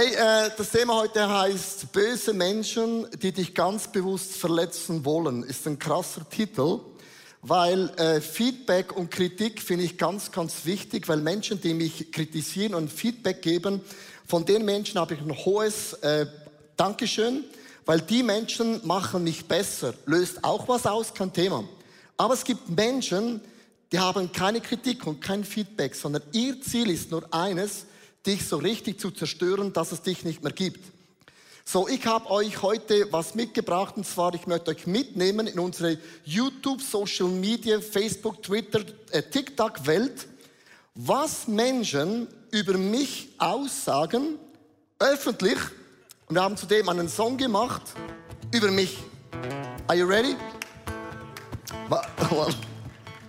Hey, äh, das Thema heute heißt Böse Menschen, die dich ganz bewusst verletzen wollen. Ist ein krasser Titel, weil äh, Feedback und Kritik finde ich ganz, ganz wichtig, weil Menschen, die mich kritisieren und Feedback geben, von den Menschen habe ich ein hohes äh, Dankeschön, weil die Menschen machen mich besser. Löst auch was aus, kein Thema. Aber es gibt Menschen, die haben keine Kritik und kein Feedback, sondern ihr Ziel ist nur eines, dich so richtig zu zerstören, dass es dich nicht mehr gibt. So, ich habe euch heute was mitgebracht und zwar, ich möchte euch mitnehmen in unsere YouTube, Social Media, Facebook, Twitter, äh, TikTok-Welt, was Menschen über mich aussagen, öffentlich, und wir haben zudem einen Song gemacht über mich. Are you ready?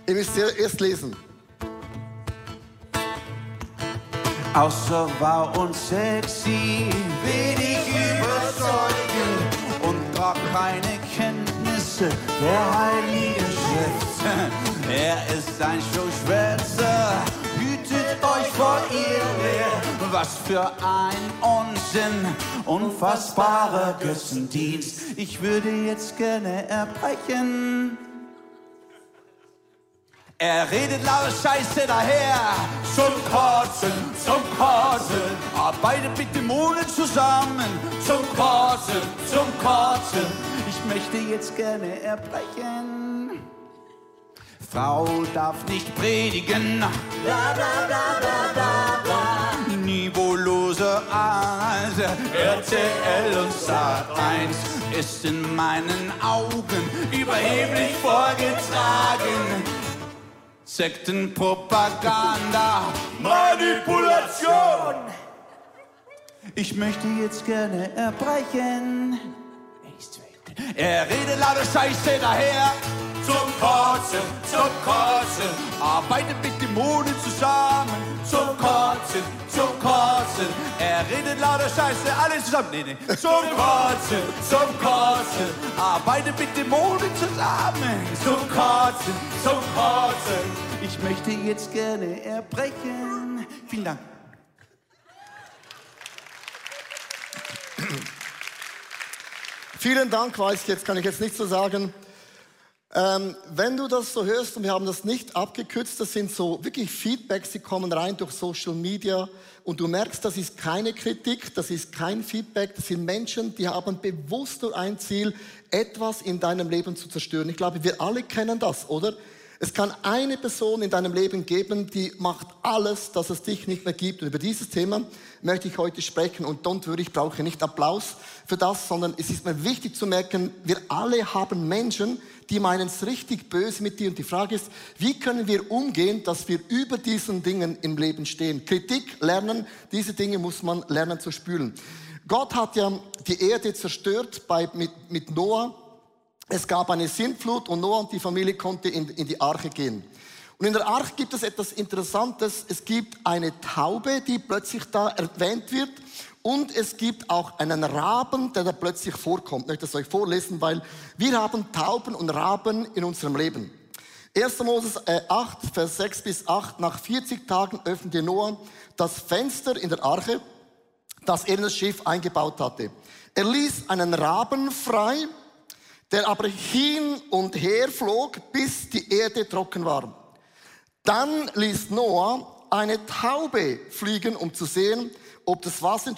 Ihr müsst erst lesen. Außer wahr und sexy, wenig überzeugend und gar keine Kenntnisse der Heiligen Schrift. Er ist ein Showschwätzer, hütet euch vor ihr. Was für ein Unsinn, unfassbarer Götzendienst. Ich würde jetzt gerne erbrechen. Er redet laut Scheiße daher, zum Kotzen, zum Kotzen. Arbeitet mit Dämonen zusammen, zum Kotzen, zum Kotzen. Ich möchte jetzt gerne erbrechen. Frau darf nicht predigen, bla bla bla bla bla bla. Niveaulose Art, RTL und Sat 1 ist in meinen Augen überheblich vorgetragen. Sektenpropaganda, Manipulation. Ich möchte jetzt gerne erbrechen. Er redet lauter Scheiße daher. Zum Kotzen, zum Kotzen. Arbeitet mit Dämonen zusammen. Zum Kotzen, zum Kotzen. Er redet lauter Scheiße, alles zusammen. Nee, nee. Zum Kotzen, zum Kotzen. Arbeitet mit Dämonen zusammen. Zum Kotzen, zum Kotzen. Ich möchte jetzt gerne erbrechen. Vielen Dank. Vielen Dank, weiß ich jetzt, kann ich jetzt nicht so sagen. Ähm, wenn du das so hörst, und wir haben das nicht abgekürzt, das sind so wirklich Feedbacks, die kommen rein durch Social Media und du merkst, das ist keine Kritik, das ist kein Feedback, das sind Menschen, die haben bewusst nur ein Ziel, etwas in deinem Leben zu zerstören. Ich glaube, wir alle kennen das, oder? Es kann eine Person in deinem Leben geben, die macht alles, dass es dich nicht mehr gibt. Und über dieses Thema möchte ich heute sprechen. Und don't worry, ich brauche nicht Applaus für das, sondern es ist mir wichtig zu merken, wir alle haben Menschen, die meinen es richtig böse mit dir. Und die Frage ist, wie können wir umgehen, dass wir über diesen Dingen im Leben stehen? Kritik lernen, diese Dinge muss man lernen zu spülen. Gott hat ja die Erde zerstört bei, mit, mit Noah es gab eine Sintflut und Noah und die Familie konnte in, in die Arche gehen. Und in der Arche gibt es etwas Interessantes. Es gibt eine Taube, die plötzlich da erwähnt wird. Und es gibt auch einen Raben, der da plötzlich vorkommt. Ich möchte das euch vorlesen, weil wir haben Tauben und Raben in unserem Leben. 1. Moses 8, äh, Vers 6 bis 8. Nach 40 Tagen öffnete Noah das Fenster in der Arche, das er in das Schiff eingebaut hatte. Er ließ einen Raben frei der aber hin und her flog, bis die Erde trocken war. Dann ließ Noah eine Taube fliegen, um zu sehen, ob das Wasser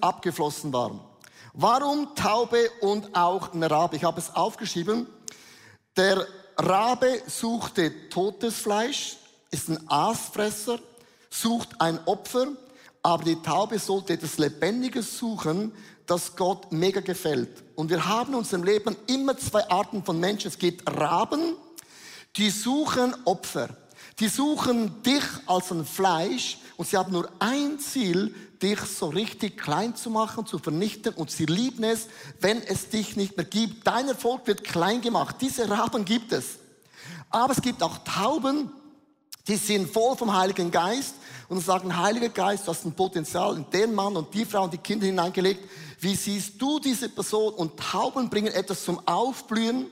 abgeflossen war. Warum Taube und auch ein Rabe? Ich habe es aufgeschrieben. Der Rabe suchte totes Fleisch, ist ein Aasfresser, sucht ein Opfer, aber die Taube sollte etwas Lebendiges suchen, das Gott mega gefällt. Und wir haben in unserem Leben immer zwei Arten von Menschen. Es gibt Raben, die suchen Opfer. Die suchen dich als ein Fleisch und sie haben nur ein Ziel, dich so richtig klein zu machen, zu vernichten und sie lieben es, wenn es dich nicht mehr gibt. Dein Erfolg wird klein gemacht. Diese Raben gibt es. Aber es gibt auch Tauben, die sind voll vom Heiligen Geist und sagen, Heiliger Geist, du hast ein Potenzial in den Mann und die Frau und die Kinder hineingelegt. Wie siehst du diese Person? Und Tauben bringen etwas zum Aufblühen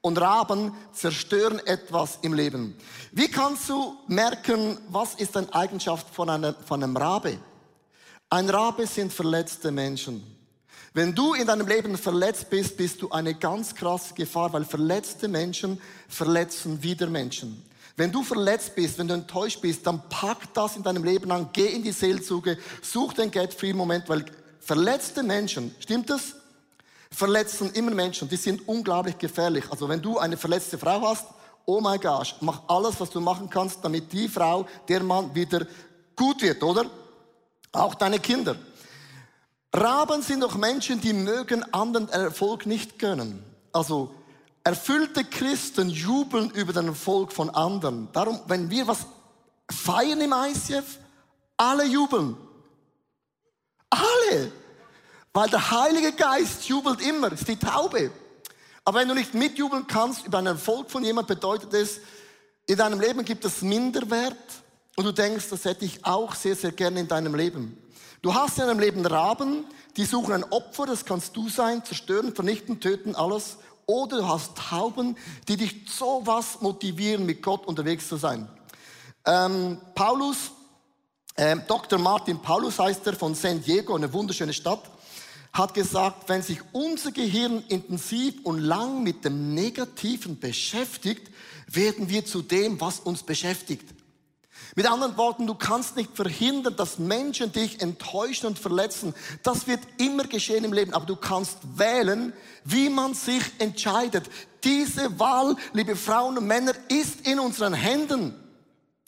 und Raben zerstören etwas im Leben. Wie kannst du merken, was ist eine Eigenschaft von einem, von einem Rabe? Ein Rabe sind verletzte Menschen. Wenn du in deinem Leben verletzt bist, bist du eine ganz krasse Gefahr, weil verletzte Menschen verletzen wieder Menschen. Wenn du verletzt bist, wenn du enttäuscht bist, dann pack das in deinem Leben an, geh in die Seelsuche, such den Get-Free-Moment, weil verletzte Menschen, stimmt das? Verletzen immer Menschen, die sind unglaublich gefährlich. Also wenn du eine verletzte Frau hast, oh my gosh, mach alles, was du machen kannst, damit die Frau, der Mann wieder gut wird, oder? Auch deine Kinder. Raben sind doch Menschen, die mögen anderen Erfolg nicht gönnen. Also erfüllte Christen jubeln über den Erfolg von anderen. Darum, wenn wir was feiern im ICF, alle jubeln. Alle. Weil der Heilige Geist jubelt immer, ist die Taube. Aber wenn du nicht mitjubeln kannst über einen Erfolg von jemand, bedeutet es, in deinem Leben gibt es Minderwert und du denkst, das hätte ich auch sehr, sehr gerne in deinem Leben. Du hast in deinem Leben Raben, die suchen ein Opfer, das kannst du sein, zerstören, vernichten, töten, alles. Oder du hast Tauben, die dich so was motivieren, mit Gott unterwegs zu sein. Ähm, Paulus, äh, Dr. Martin Paulus heißt er von San Diego, eine wunderschöne Stadt, hat gesagt, wenn sich unser Gehirn intensiv und lang mit dem Negativen beschäftigt, werden wir zu dem, was uns beschäftigt. Mit anderen Worten, du kannst nicht verhindern, dass Menschen dich enttäuschen und verletzen. Das wird immer geschehen im Leben, aber du kannst wählen, wie man sich entscheidet. Diese Wahl, liebe Frauen und Männer, ist in unseren Händen.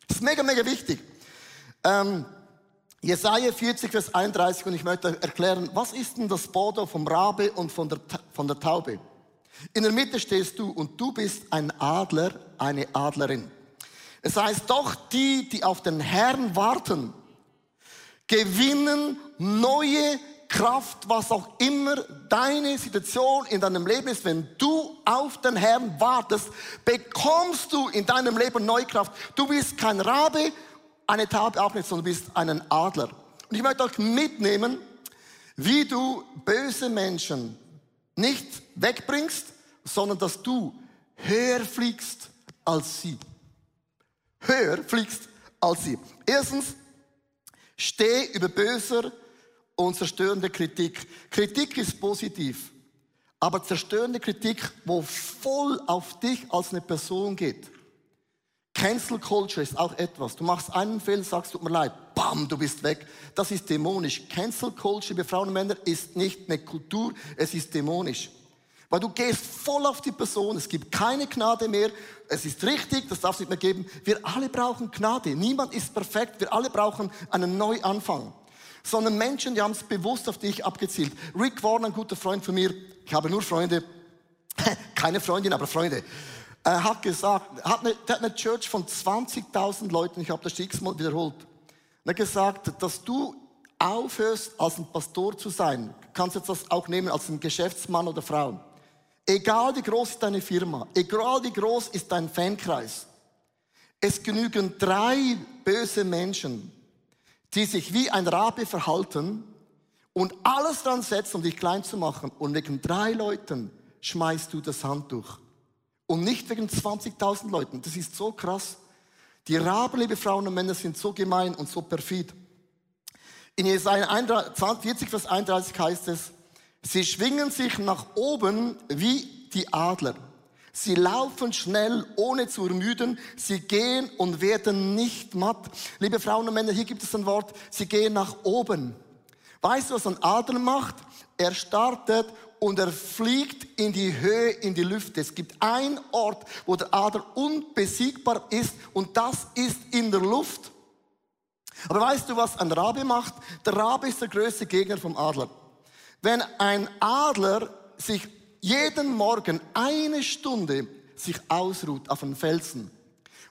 Das ist mega, mega wichtig. Ähm, Jesaja 40, Vers 31 und ich möchte erklären, was ist denn das Bodo vom Rabe und von der, von der Taube? In der Mitte stehst du und du bist ein Adler, eine Adlerin. Es heißt doch, die, die auf den Herrn warten, gewinnen neue Kraft, was auch immer deine Situation in deinem Leben ist. Wenn du auf den Herrn wartest, bekommst du in deinem Leben neue Kraft. Du bist kein Rabe, eine Taube auch nicht, sondern du bist ein Adler. Und ich möchte euch mitnehmen, wie du böse Menschen nicht wegbringst, sondern dass du höher fliegst als sie höher fliegst als sie. Erstens, steh über böser und zerstörende Kritik. Kritik ist positiv, aber zerstörende Kritik, wo voll auf dich als eine Person geht. Cancel Culture ist auch etwas. Du machst einen Fehler, sagst, tut mir leid, bam, du bist weg. Das ist dämonisch. Cancel Culture bei Frauen und Männern ist nicht eine Kultur, es ist dämonisch. Weil du gehst voll auf die Person, es gibt keine Gnade mehr, es ist richtig, das darf es nicht mehr geben. Wir alle brauchen Gnade, niemand ist perfekt, wir alle brauchen einen Neuanfang. Sondern Menschen, die haben es bewusst auf dich abgezielt. Rick Warren, ein guter Freund von mir, ich habe nur Freunde, keine Freundin, aber Freunde, er hat gesagt, hat eine, hat eine Church von 20.000 Leuten, ich habe das x-mal wiederholt. Er hat gesagt, dass du aufhörst, als ein Pastor zu sein, kannst jetzt das auch nehmen als ein Geschäftsmann oder Frau. Egal wie groß ist deine Firma, egal wie groß ist dein Fankreis, es genügen drei böse Menschen, die sich wie ein Rabe verhalten und alles dran setzen, um dich klein zu machen. Und wegen drei Leuten schmeißt du das Handtuch. Und nicht wegen 20.000 Leuten. Das ist so krass. Die Raben, liebe Frauen und Männer, sind so gemein und so perfid. In Jesaja 40, Vers 31 heißt es, Sie schwingen sich nach oben wie die Adler. Sie laufen schnell, ohne zu ermüden. Sie gehen und werden nicht matt. Liebe Frauen und Männer, hier gibt es ein Wort. Sie gehen nach oben. Weißt du, was ein Adler macht? Er startet und er fliegt in die Höhe, in die Lüfte. Es gibt einen Ort, wo der Adler unbesiegbar ist und das ist in der Luft. Aber weißt du, was ein Rabe macht? Der Rabe ist der größte Gegner vom Adler. Wenn ein Adler sich jeden Morgen eine Stunde sich ausruht auf einem Felsen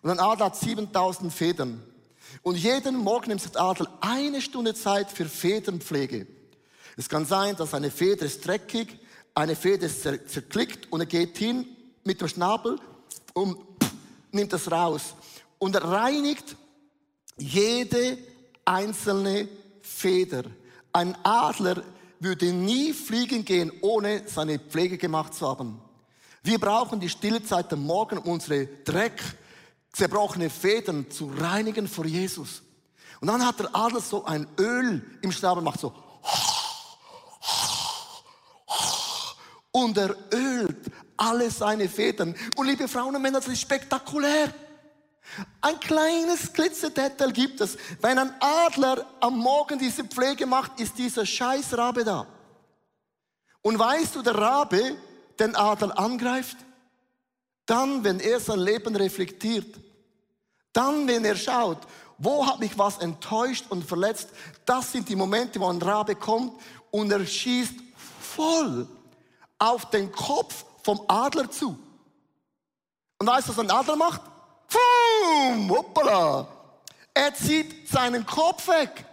und ein Adler hat 7000 Federn und jeden Morgen nimmt sich der Adler eine Stunde Zeit für Federnpflege. Es kann sein, dass eine Feder ist dreckig, eine Feder ist zerklickt und er geht hin mit dem Schnabel und nimmt das raus und er reinigt jede einzelne Feder. Ein Adler würde nie fliegen gehen, ohne seine Pflege gemacht zu haben. Wir brauchen die stille Zeit am Morgen, um unsere Dreck, zerbrochene Federn zu reinigen vor Jesus. Und dann hat der Adler so ein Öl im Schnabel, macht so. Und er ölt alle seine Federn. Und liebe Frauen und Männer, das ist spektakulär. Ein kleines Glitzerdetail gibt es. Wenn ein Adler am Morgen diese Pflege macht, ist dieser scheiß Rabe da. Und weißt du, der Rabe den Adler angreift? Dann, wenn er sein Leben reflektiert. Dann, wenn er schaut, wo hat mich was enttäuscht und verletzt? Das sind die Momente, wo ein Rabe kommt und er schießt voll auf den Kopf vom Adler zu. Und weißt du, was ein Adler macht? Boom, hoppala. Er zieht seinen Kopf weg.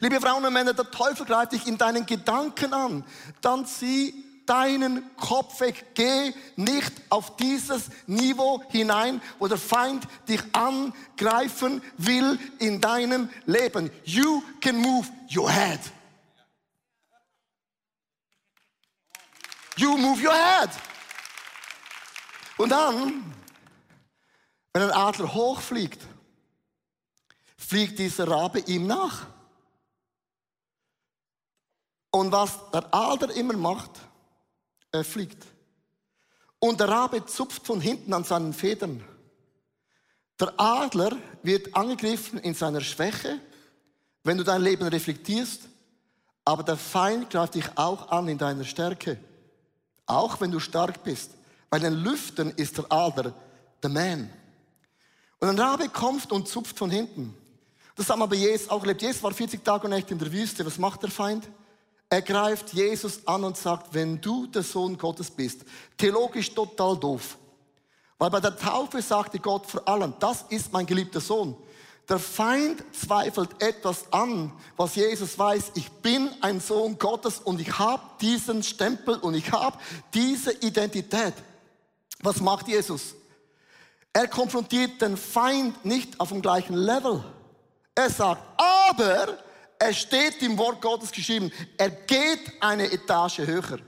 Liebe Frauen und Männer, der Teufel greift dich in deinen Gedanken an. Dann zieh deinen Kopf weg. Geh nicht auf dieses Niveau hinein, wo der Feind dich angreifen will in deinem Leben. You can move your head. You move your head. Und dann wenn ein Adler hochfliegt, fliegt dieser Rabe ihm nach. Und was der Adler immer macht, er fliegt. Und der Rabe zupft von hinten an seinen Federn. Der Adler wird angegriffen in seiner Schwäche, wenn du dein Leben reflektierst, aber der Feind greift dich auch an in deiner Stärke, auch wenn du stark bist. Bei den Lüften ist der Adler der Man. Und ein Rabe kommt und zupft von hinten. Das haben bei Jesus auch erlebt. Jesus war 40 Tage und Nächte in der Wüste. Was macht der Feind? Er greift Jesus an und sagt, wenn du der Sohn Gottes bist. Theologisch total doof. Weil bei der Taufe sagte Gott vor allem, das ist mein geliebter Sohn. Der Feind zweifelt etwas an, was Jesus weiß. Ich bin ein Sohn Gottes und ich habe diesen Stempel und ich habe diese Identität. Was macht Jesus? Er konfrontiert den Feind nicht auf dem gleichen Level. Er sagt, aber es steht im Wort Gottes geschrieben, er geht eine Etage höher.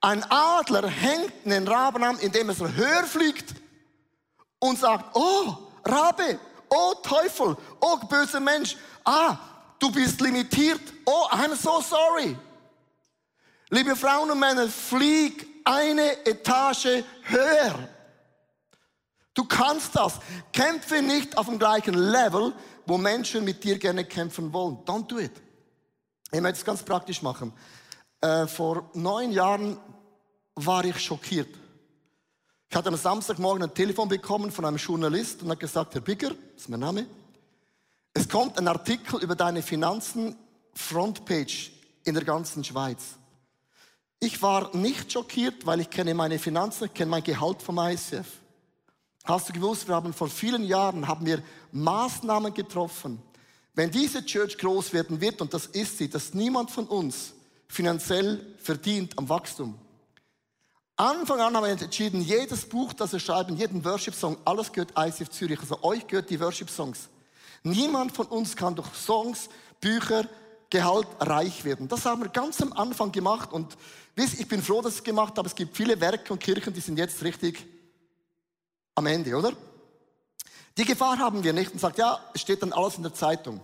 Ein Adler hängt einen Raben an, indem er höher fliegt und sagt, oh, Rabe, oh Teufel, oh böser Mensch, ah, du bist limitiert, oh, I'm so sorry. Liebe Frauen und Männer, flieg eine Etage höher. Du kannst das. Kämpfe nicht auf dem gleichen Level, wo Menschen mit dir gerne kämpfen wollen. Don't do it. Ich möchte es ganz praktisch machen. Äh, vor neun Jahren war ich schockiert. Ich hatte am Samstagmorgen ein Telefon bekommen von einem Journalist und hat gesagt, Herr Bigger, das ist mein Name, es kommt ein Artikel über deine Finanzen, Frontpage in der ganzen Schweiz. Ich war nicht schockiert, weil ich kenne meine Finanzen, ich kenne mein Gehalt vom ICF. Hast du gewusst, wir haben vor vielen Jahren haben wir Maßnahmen getroffen. Wenn diese Church groß werden wird, und das ist sie, dass niemand von uns finanziell verdient am Wachstum. Anfang an haben wir entschieden, jedes Buch, das wir schreiben, jeden Worship-Song, alles gehört ICF Zürich. Also euch gehört die Worship-Songs. Niemand von uns kann durch Songs, Bücher, Gehalt reich werden. Das haben wir ganz am Anfang gemacht und ich bin froh, dass ich es gemacht habe. Es gibt viele Werke und Kirchen, die sind jetzt richtig am Ende, oder? Die Gefahr haben wir nicht und sagt, ja, es steht dann alles in der Zeitung.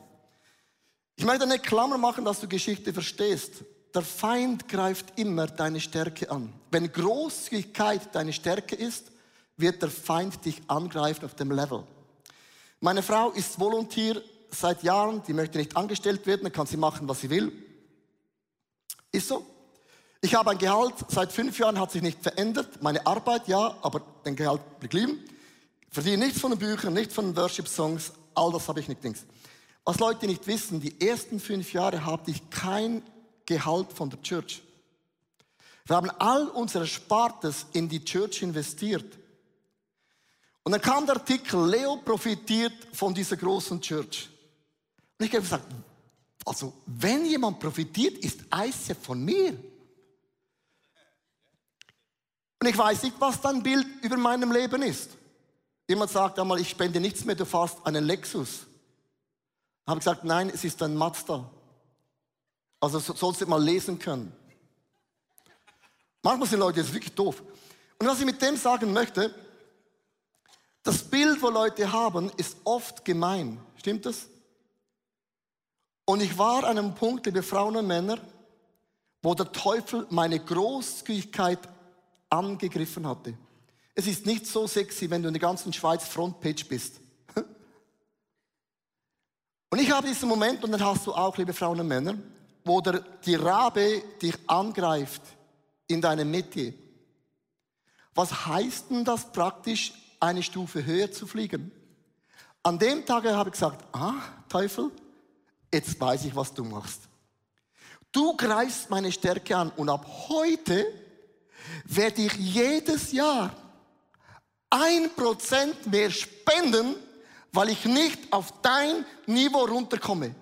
Ich möchte eine Klammer machen, dass du Geschichte verstehst. Der Feind greift immer deine Stärke an. Wenn Großzügigkeit deine Stärke ist, wird der Feind dich angreifen auf dem Level. Meine Frau ist Volontier seit Jahren, die möchte nicht angestellt werden, dann kann sie machen, was sie will. Ist so. Ich habe ein Gehalt, seit fünf Jahren hat sich nicht verändert. Meine Arbeit ja, aber den Gehalt geblieben. Verdiene nichts von den Büchern, nichts von den Worship-Songs, all das habe ich nicht links. Was Leute nicht wissen, die ersten fünf Jahre hatte ich kein Gehalt von der Church. Wir haben all unsere Spartes in die Church investiert. Und dann kam der Artikel, Leo profitiert von dieser großen Church. Und ich habe gesagt, also wenn jemand profitiert, ist ICF von mir. Und ich weiß nicht, was dein Bild über meinem Leben ist. Jemand sagt einmal, ich spende nichts mehr, du fährst einen Lexus. Habe gesagt, nein, es ist ein Mazda. Also sollst du mal lesen können. Manchmal sind Leute jetzt wirklich doof. Und was ich mit dem sagen möchte, das Bild, wo Leute haben, ist oft gemein. Stimmt das? Und ich war an einem Punkt, liebe Frauen und Männer, wo der Teufel meine Großzügigkeit angegriffen hatte. Es ist nicht so sexy, wenn du in der ganzen Schweiz Frontpage bist. Und ich habe diesen Moment, und dann hast du auch, liebe Frauen und Männer, wo der, die Rabe dich angreift in deinem Metier. Was heißt denn das praktisch, eine Stufe höher zu fliegen? An dem Tag habe ich gesagt, ah, Teufel, jetzt weiß ich, was du machst. Du greifst meine Stärke an und ab heute werde ich jedes Jahr ein Prozent mehr spenden, weil ich nicht auf dein Niveau runterkomme.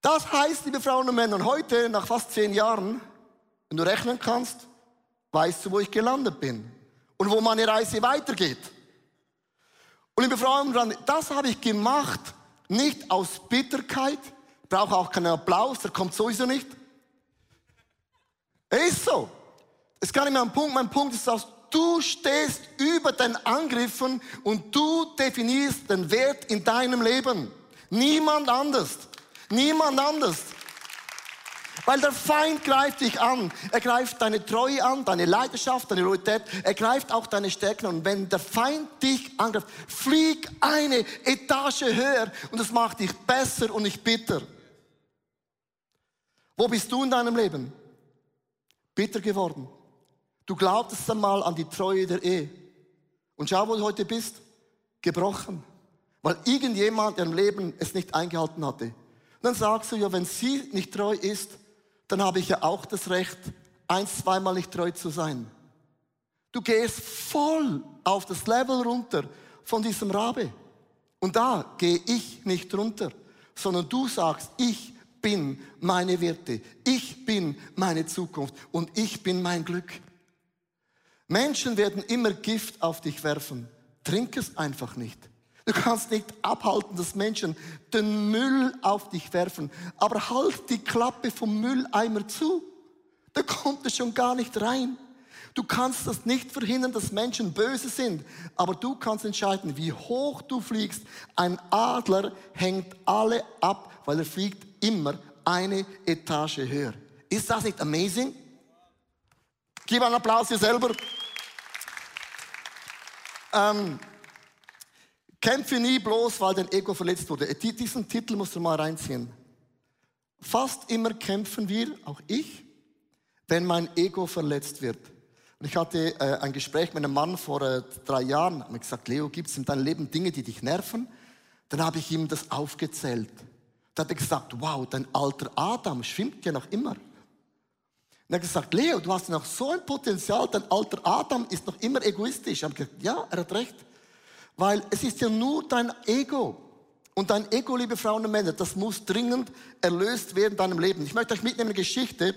Das heißt, liebe Frauen und Männer, heute, nach fast zehn Jahren, wenn du rechnen kannst, weißt du, wo ich gelandet bin und wo meine Reise weitergeht. Und liebe Frauen und Männer, das habe ich gemacht, nicht aus Bitterkeit, brauche auch keinen Applaus, der kommt sowieso nicht. Ist so. Es kann nicht mehr ein Punkt, mein Punkt ist, dass du stehst über den Angriffen und du definierst den Wert in deinem Leben. Niemand anders. Niemand anders. Weil der Feind greift dich an. Er greift deine Treue an, deine Leidenschaft, deine Loyalität. Er greift auch deine Stärken. Und wenn der Feind dich angreift, flieg eine Etage höher und das macht dich besser und nicht bitter. Wo bist du in deinem Leben? Bitter geworden. Du glaubtest einmal an die Treue der Ehe. Und schau, wo du heute bist. Gebrochen. Weil irgendjemand im Leben es nicht eingehalten hatte. Und dann sagst du, ja, wenn sie nicht treu ist, dann habe ich ja auch das Recht, eins, zweimal nicht treu zu sein. Du gehst voll auf das Level runter von diesem Rabe. Und da gehe ich nicht runter, sondern du sagst, ich bin meine Werte, ich bin meine Zukunft und ich bin mein Glück. Menschen werden immer Gift auf dich werfen. Trink es einfach nicht. Du kannst nicht abhalten, dass Menschen den Müll auf dich werfen. Aber halt die Klappe vom Mülleimer zu. Da kommt es schon gar nicht rein. Du kannst das nicht verhindern, dass Menschen böse sind. Aber du kannst entscheiden, wie hoch du fliegst. Ein Adler hängt alle ab, weil er fliegt immer eine Etage höher. Ist das nicht amazing? Gib einen Applaus dir selber. Ähm, Kämpfe nie bloß, weil dein Ego verletzt wurde. Diesen Titel musst du mal reinziehen. Fast immer kämpfen wir, auch ich, wenn mein Ego verletzt wird. Und ich hatte äh, ein Gespräch mit einem Mann vor äh, drei Jahren. Ich habe gesagt, Leo, gibt es in deinem Leben Dinge, die dich nerven? Dann habe ich ihm das aufgezählt. Dann hat er gesagt, wow, dein alter Adam schwimmt ja noch immer. Und er hat gesagt, Leo, du hast noch so ein Potenzial, dein alter Adam ist noch immer egoistisch. Ich habe gesagt, ja, er hat recht. Weil es ist ja nur dein Ego. Und dein Ego, liebe Frauen und Männer, das muss dringend erlöst werden in deinem Leben. Ich möchte euch mitnehmen eine Geschichte,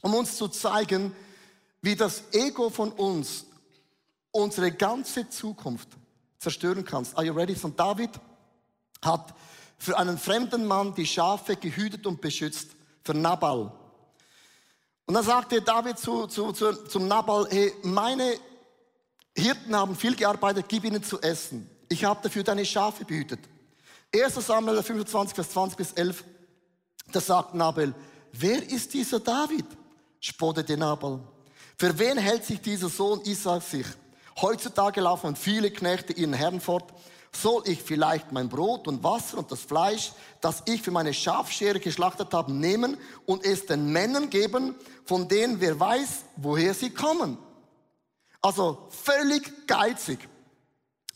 um uns zu zeigen, wie das Ego von uns unsere ganze Zukunft zerstören kann. Are you ready? Von David hat für einen fremden Mann die Schafe gehütet und beschützt, für Nabal. Und dann sagte David zu, zu, zu, zum Nabal, hey, meine Hirten haben viel gearbeitet, gib ihnen zu essen. Ich habe dafür deine Schafe behütet. 1. Samuel 25, Vers 20 bis 11. Da sagt Nabel, wer ist dieser David? spottete Nabal. Für wen hält sich dieser Sohn Isaac sich? Heutzutage laufen viele Knechte ihren Herrn fort. Soll ich vielleicht mein Brot und Wasser und das Fleisch, das ich für meine Schafschere geschlachtet habe, nehmen und es den Männern geben, von denen wer weiß, woher sie kommen? Also völlig geizig.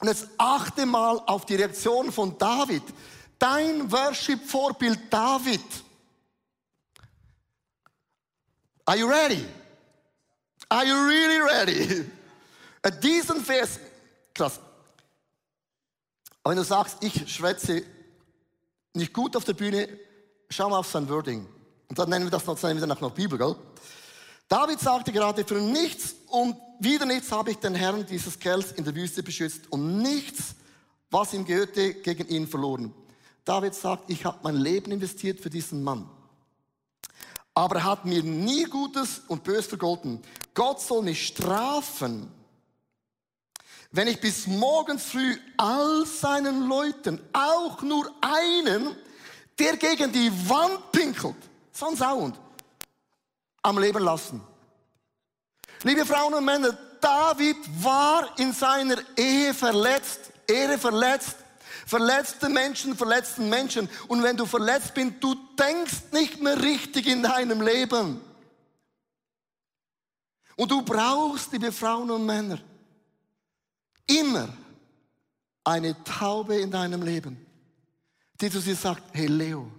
Und jetzt achte mal auf die Reaktion von David. Dein Worship-Vorbild David. Are you ready? Are you really ready? Diesen Vers, krass. Aber wenn du sagst, ich schwätze nicht gut auf der Bühne, schau mal auf sein Wording. Und dann nennen wir das noch, nennen wir noch Bibel, gell? David sagte gerade, für nichts und wieder nichts habe ich den Herrn dieses Kerls in der Wüste beschützt und nichts, was ihm gehörte, gegen ihn verloren. David sagt, ich habe mein Leben investiert für diesen Mann. Aber er hat mir nie Gutes und Böses vergolten. Gott soll mich strafen, wenn ich bis morgens früh all seinen Leuten, auch nur einen, der gegen die Wand pinkelt, ein Sound, am Leben lassen. Liebe Frauen und Männer, David war in seiner Ehe verletzt, Ehre verletzt, verletzte Menschen verletzten Menschen. Und wenn du verletzt bist, du denkst nicht mehr richtig in deinem Leben. Und du brauchst, liebe Frauen und Männer, immer eine Taube in deinem Leben, die zu dir sagt, hey Leo,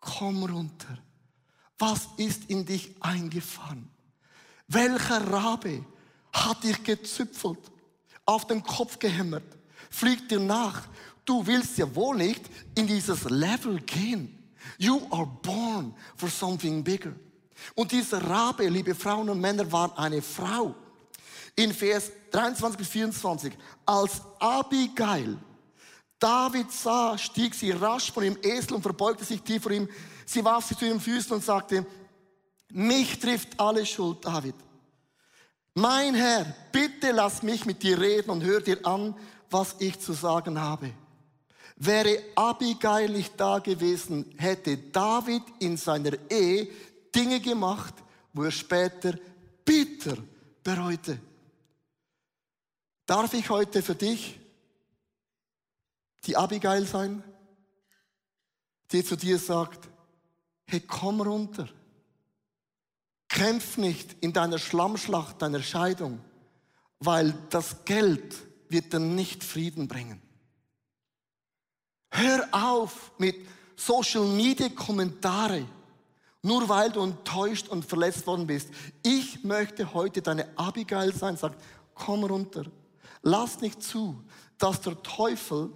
komm runter. Was ist in dich eingefahren? Welcher Rabe hat dich gezüpfelt, auf den Kopf gehämmert, fliegt dir nach? Du willst ja wohl nicht in dieses Level gehen. You are born for something bigger. Und dieser Rabe, liebe Frauen und Männer, war eine Frau. In Vers 23 bis 24. Als Abigail David sah, stieg sie rasch von ihm Esel und verbeugte sich tief vor ihm. Sie warf sich zu ihren Füßen und sagte, mich trifft alle Schuld, David. Mein Herr, bitte lass mich mit dir reden und hör dir an, was ich zu sagen habe. Wäre Abigail nicht da gewesen, hätte David in seiner Ehe Dinge gemacht, wo er später bitter bereute. Darf ich heute für dich die Abigail sein, die zu dir sagt, hey, komm runter. Kämpf nicht in deiner Schlammschlacht, deiner Scheidung, weil das Geld wird dir nicht Frieden bringen. Hör auf mit Social Media Kommentare, nur weil du enttäuscht und verletzt worden bist. Ich möchte heute deine Abigail sein, sagt, komm runter. Lass nicht zu, dass der Teufel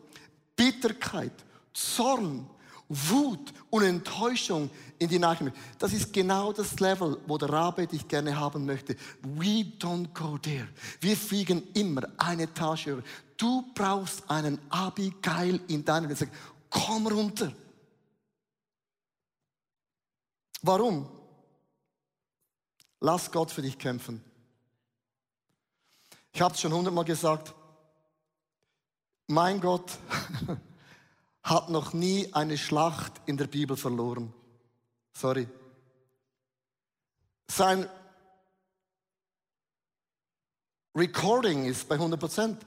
Bitterkeit, Zorn, Wut und Enttäuschung in die Nachricht. Das ist genau das Level, wo der Rabe dich gerne haben möchte. We don't go there. Wir fliegen immer eine Etage höher. Du brauchst einen Abigail in deinem Leben. Komm runter. Warum? Lass Gott für dich kämpfen. Ich habe es schon hundertmal gesagt. Mein Gott hat noch nie eine Schlacht in der Bibel verloren. Sorry. Sein Recording ist bei 100 Prozent.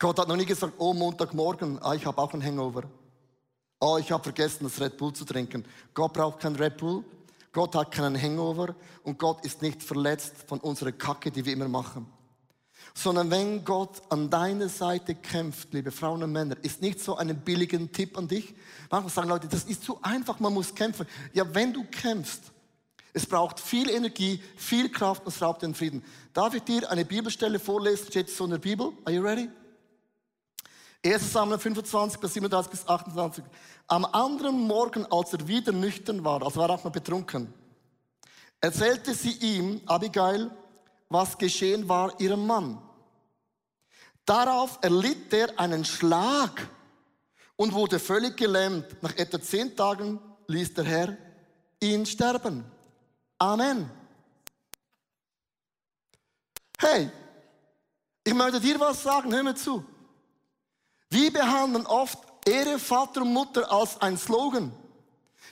Gott hat noch nie gesagt, oh Montagmorgen, ah, ich habe auch ein Hangover. Oh, ich habe vergessen, das Red Bull zu trinken. Gott braucht kein Red Bull. Gott hat keinen Hangover und Gott ist nicht verletzt von unserer Kacke, die wir immer machen sondern wenn Gott an deiner Seite kämpft, liebe Frauen und Männer, ist nicht so einen billigen Tipp an dich. Manchmal sagen Leute, das ist zu einfach, man muss kämpfen. Ja, wenn du kämpfst, es braucht viel Energie, viel Kraft und es braucht den Frieden. Darf ich dir eine Bibelstelle vorlesen? Steht so in der Bibel? Are you ready? 1. Samuel 25, Vers 37 bis 28. Am anderen Morgen, als er wieder nüchtern war, also war er auch noch betrunken, erzählte sie ihm, Abigail, was geschehen war ihrem Mann. Darauf erlitt er einen Schlag und wurde völlig gelähmt. Nach etwa zehn Tagen ließ der Herr ihn sterben. Amen. Hey, ich möchte dir was sagen, hör mir zu. Wir behandeln oft Ehre, Vater und Mutter als ein Slogan.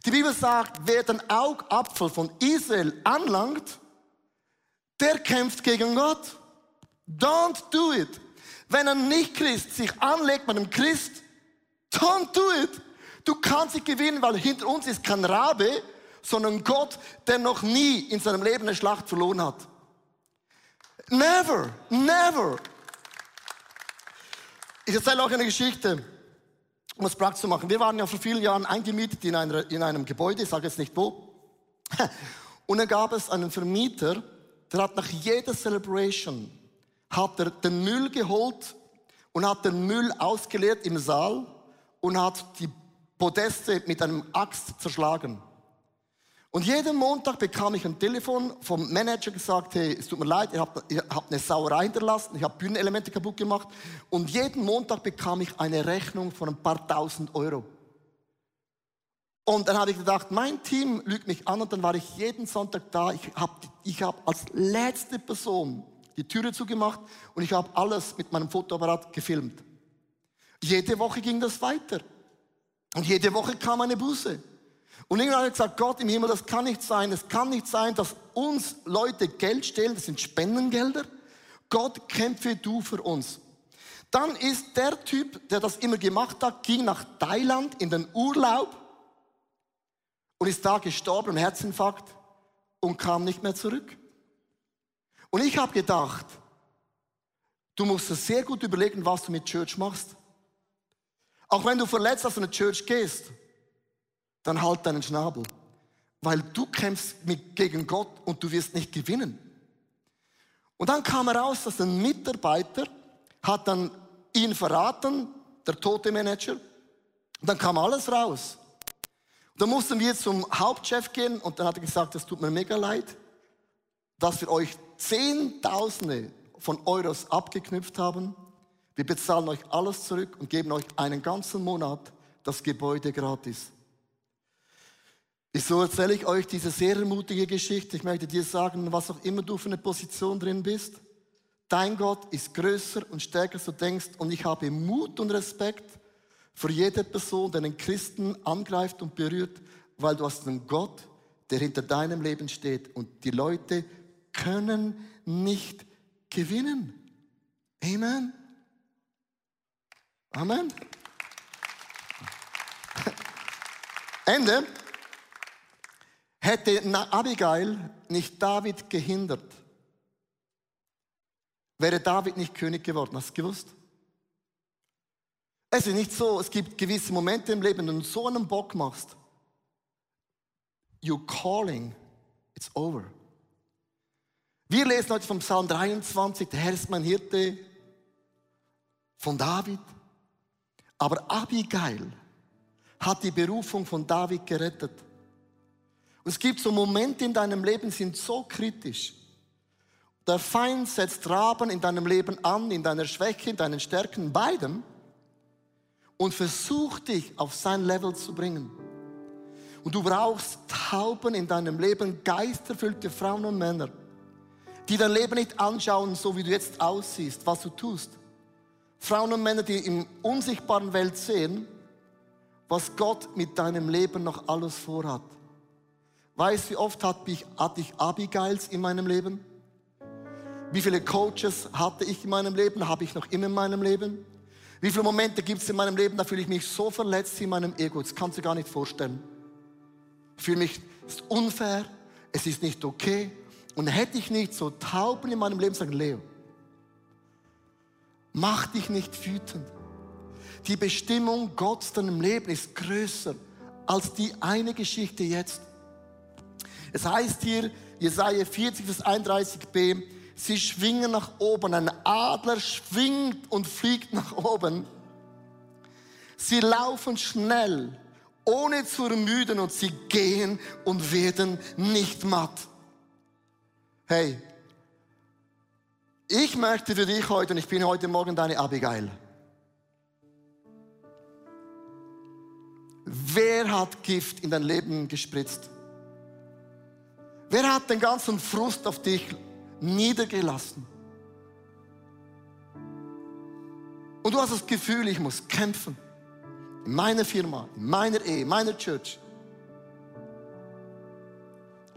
Die Bibel sagt, wer den Augapfel von Israel anlangt, der kämpft gegen Gott. Don't do it. Wenn ein Nicht-Christ sich anlegt mit einem Christ, don't do it. Du kannst nicht gewinnen, weil hinter uns ist kein Rabe, sondern Gott, der noch nie in seinem Leben eine Schlacht verloren hat. Never, never. Ich erzähle euch eine Geschichte, um es praktisch zu machen. Wir waren ja vor vielen Jahren eingemietet in, einer, in einem Gebäude, ich sage jetzt nicht wo. Und dann gab es einen Vermieter, der hat nach jeder Celebration hat er den Müll geholt und hat den Müll ausgeleert im Saal und hat die Podeste mit einem Axt zerschlagen. Und jeden Montag bekam ich ein Telefon vom Manager gesagt, hey, es tut mir leid, ihr habt, ihr habt eine Sauerei hinterlassen, ich habe Bühnenelemente kaputt gemacht. Und jeden Montag bekam ich eine Rechnung von ein paar tausend Euro. Und dann habe ich gedacht, mein Team lügt mich an und dann war ich jeden Sonntag da. Ich habe ich hab als letzte Person die Türe zugemacht und ich habe alles mit meinem Fotoapparat gefilmt. Jede Woche ging das weiter. Und jede Woche kam eine Buße. Und irgendwann habe ich gesagt, Gott im Himmel, das kann nicht sein. Es kann nicht sein, dass uns Leute Geld stehlen, das sind Spendengelder. Gott kämpfe du für uns. Dann ist der Typ, der das immer gemacht hat, ging nach Thailand in den Urlaub und ist da gestorben, im Herzinfarkt und kam nicht mehr zurück. Und ich habe gedacht, du musst es sehr gut überlegen, was du mit Church machst. Auch wenn du verletzt aus einer Church gehst, dann halt deinen Schnabel. Weil du kämpfst mit, gegen Gott und du wirst nicht gewinnen. Und dann kam heraus, dass ein Mitarbeiter hat dann ihn verraten, der tote Manager. Und dann kam alles raus. Dann mussten wir zum Hauptchef gehen und dann hat er gesagt, es tut mir mega leid, dass wir euch Zehntausende von Euros abgeknüpft haben. Wir bezahlen euch alles zurück und geben euch einen ganzen Monat das Gebäude gratis. Wieso erzähle ich euch diese sehr mutige Geschichte? Ich möchte dir sagen, was auch immer du für eine Position drin bist, dein Gott ist größer und stärker, als du denkst. Und ich habe Mut und Respekt für jede Person, der einen Christen angreift und berührt, weil du hast einen Gott, der hinter deinem Leben steht. Und die Leute können nicht gewinnen. Amen. Amen. Ende. Hätte Abigail nicht David gehindert, wäre David nicht König geworden. Hast du gewusst? Es ist nicht so, es gibt gewisse Momente im Leben, wenn du so einen Bock machst. You're calling, it's over. Wir lesen heute vom Psalm 23, der Herr ist mein Hirte, von David. Aber Abigail hat die Berufung von David gerettet. Und es gibt so Momente in deinem Leben, die sind so kritisch. Der Feind setzt Raben in deinem Leben an, in deiner Schwäche, in deinen Stärken, beidem und versucht dich auf sein Level zu bringen. Und du brauchst Tauben in deinem Leben, geisterfüllte Frauen und Männer, die dein Leben nicht anschauen, so wie du jetzt aussiehst, was du tust. Frauen und Männer, die in unsichtbaren Welt sehen, was Gott mit deinem Leben noch alles vorhat. Weißt du, wie oft hatte ich, hatte ich Abigails in meinem Leben? Wie viele Coaches hatte ich in meinem Leben? Habe ich noch immer in meinem Leben? Wie viele Momente gibt es in meinem Leben, da fühle ich mich so verletzt in meinem Ego? Das kannst du gar nicht vorstellen. Ich fühle mich, ist unfair, es ist nicht okay. Und hätte ich nicht so Tauben in meinem Leben, sagen, Leo, mach dich nicht wütend. Die Bestimmung Gottes in deinem Leben ist größer als die eine Geschichte jetzt. Es heißt hier, Jesaja 40, Vers 31b, sie schwingen nach oben. Ein Adler schwingt und fliegt nach oben. Sie laufen schnell, ohne zu ermüden und sie gehen und werden nicht matt. Hey, ich möchte für dich heute, und ich bin heute Morgen deine Abigail. Wer hat Gift in dein Leben gespritzt? Wer hat den ganzen Frust auf dich niedergelassen? Und du hast das Gefühl, ich muss kämpfen. In meiner Firma, in meiner Ehe, in meiner Church.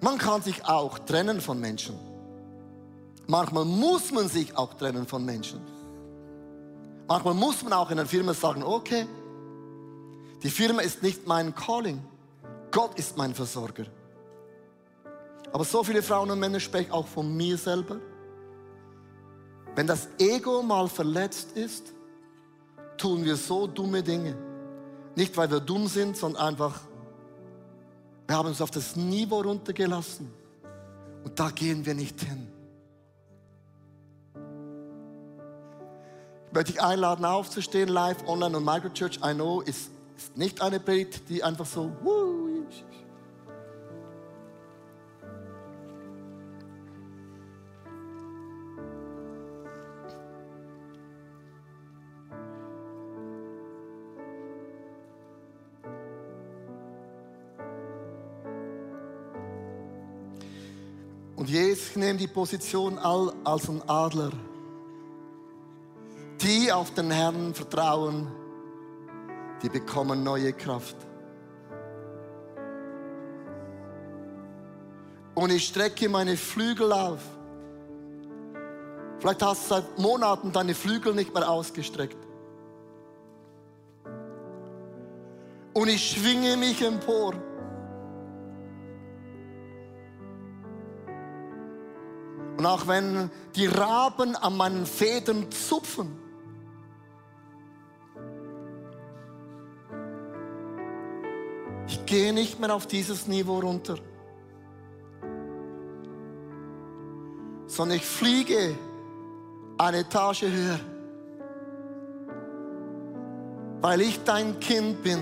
Man kann sich auch trennen von Menschen. Manchmal muss man sich auch trennen von Menschen. Manchmal muss man auch in einer Firma sagen, okay, die Firma ist nicht mein Calling. Gott ist mein Versorger. Aber so viele Frauen und Männer sprechen auch von mir selber. Wenn das Ego mal verletzt ist, tun wir so dumme Dinge. Nicht, weil wir dumm sind, sondern einfach, wir haben uns auf das Niveau runtergelassen. Und da gehen wir nicht hin. Ich möchte dich einladen, aufzustehen, live, online und Microchurch. I know, ist, ist nicht eine Predigt, die einfach so, Woo, Jesus nimmt die Position als ein Adler. Die auf den Herrn vertrauen, die bekommen neue Kraft. Und ich strecke meine Flügel auf. Vielleicht hast du seit Monaten deine Flügel nicht mehr ausgestreckt. Und ich schwinge mich empor. Und auch wenn die Raben an meinen Federn zupfen, ich gehe nicht mehr auf dieses Niveau runter, sondern ich fliege eine Etage höher, weil ich dein Kind bin.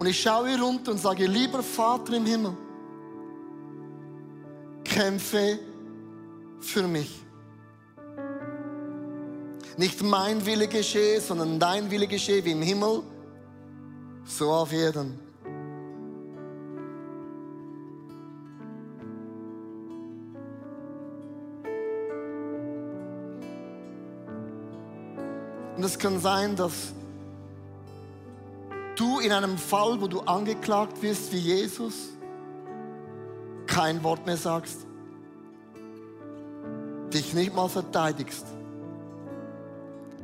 Und ich schaue runter und sage, lieber Vater im Himmel, kämpfe für mich. Nicht mein Wille geschehe, sondern dein Wille geschehe wie im Himmel, so auf Erden. Und es kann sein, dass du in einem Fall, wo du angeklagt wirst wie Jesus, kein Wort mehr sagst, dich nicht mal verteidigst,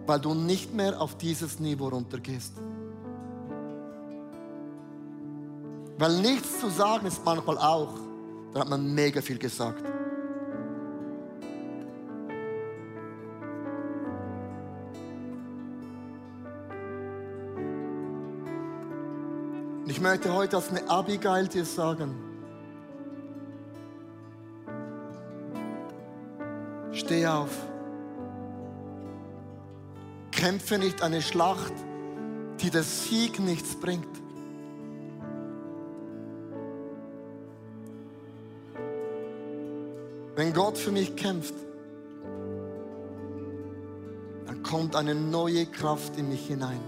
weil du nicht mehr auf dieses Niveau runtergehst. Weil nichts zu sagen ist manchmal auch, da hat man mega viel gesagt. Ich möchte heute als eine Abigail dir sagen, steh auf. Kämpfe nicht eine Schlacht, die der Sieg nichts bringt. Wenn Gott für mich kämpft, dann kommt eine neue Kraft in mich hinein.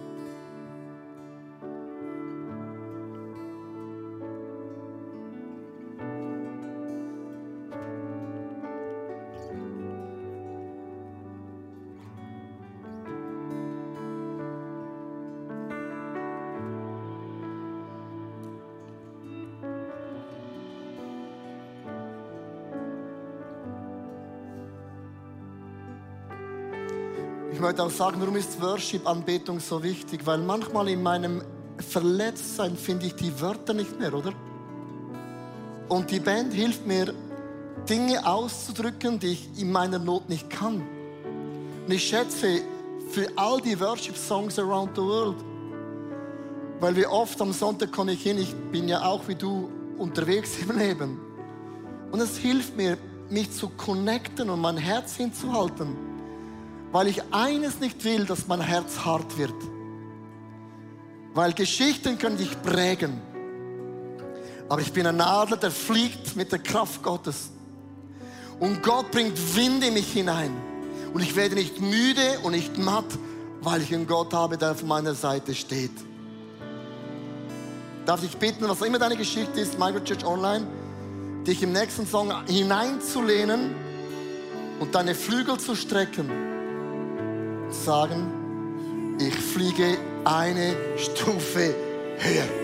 Möchte auch sagen, warum ist Worship-Anbetung so wichtig? Weil manchmal in meinem Verletztsein finde ich die Wörter nicht mehr, oder? Und die Band hilft mir, Dinge auszudrücken, die ich in meiner Not nicht kann. Und ich schätze für all die Worship-Songs around the world, weil wir oft am Sonntag komme ich hin, ich bin ja auch wie du unterwegs im Leben. Und es hilft mir, mich zu connecten und mein Herz hinzuhalten weil ich eines nicht will, dass mein Herz hart wird. Weil Geschichten können dich prägen. Aber ich bin ein Adler, der fliegt mit der Kraft Gottes. Und Gott bringt Wind in mich hinein. Und ich werde nicht müde und nicht matt, weil ich einen Gott habe, der auf meiner Seite steht. Darf ich bitten, was immer deine Geschichte ist, Michael Church Online, dich im nächsten Song hineinzulehnen und deine Flügel zu strecken sagen, ich fliege eine Stufe höher.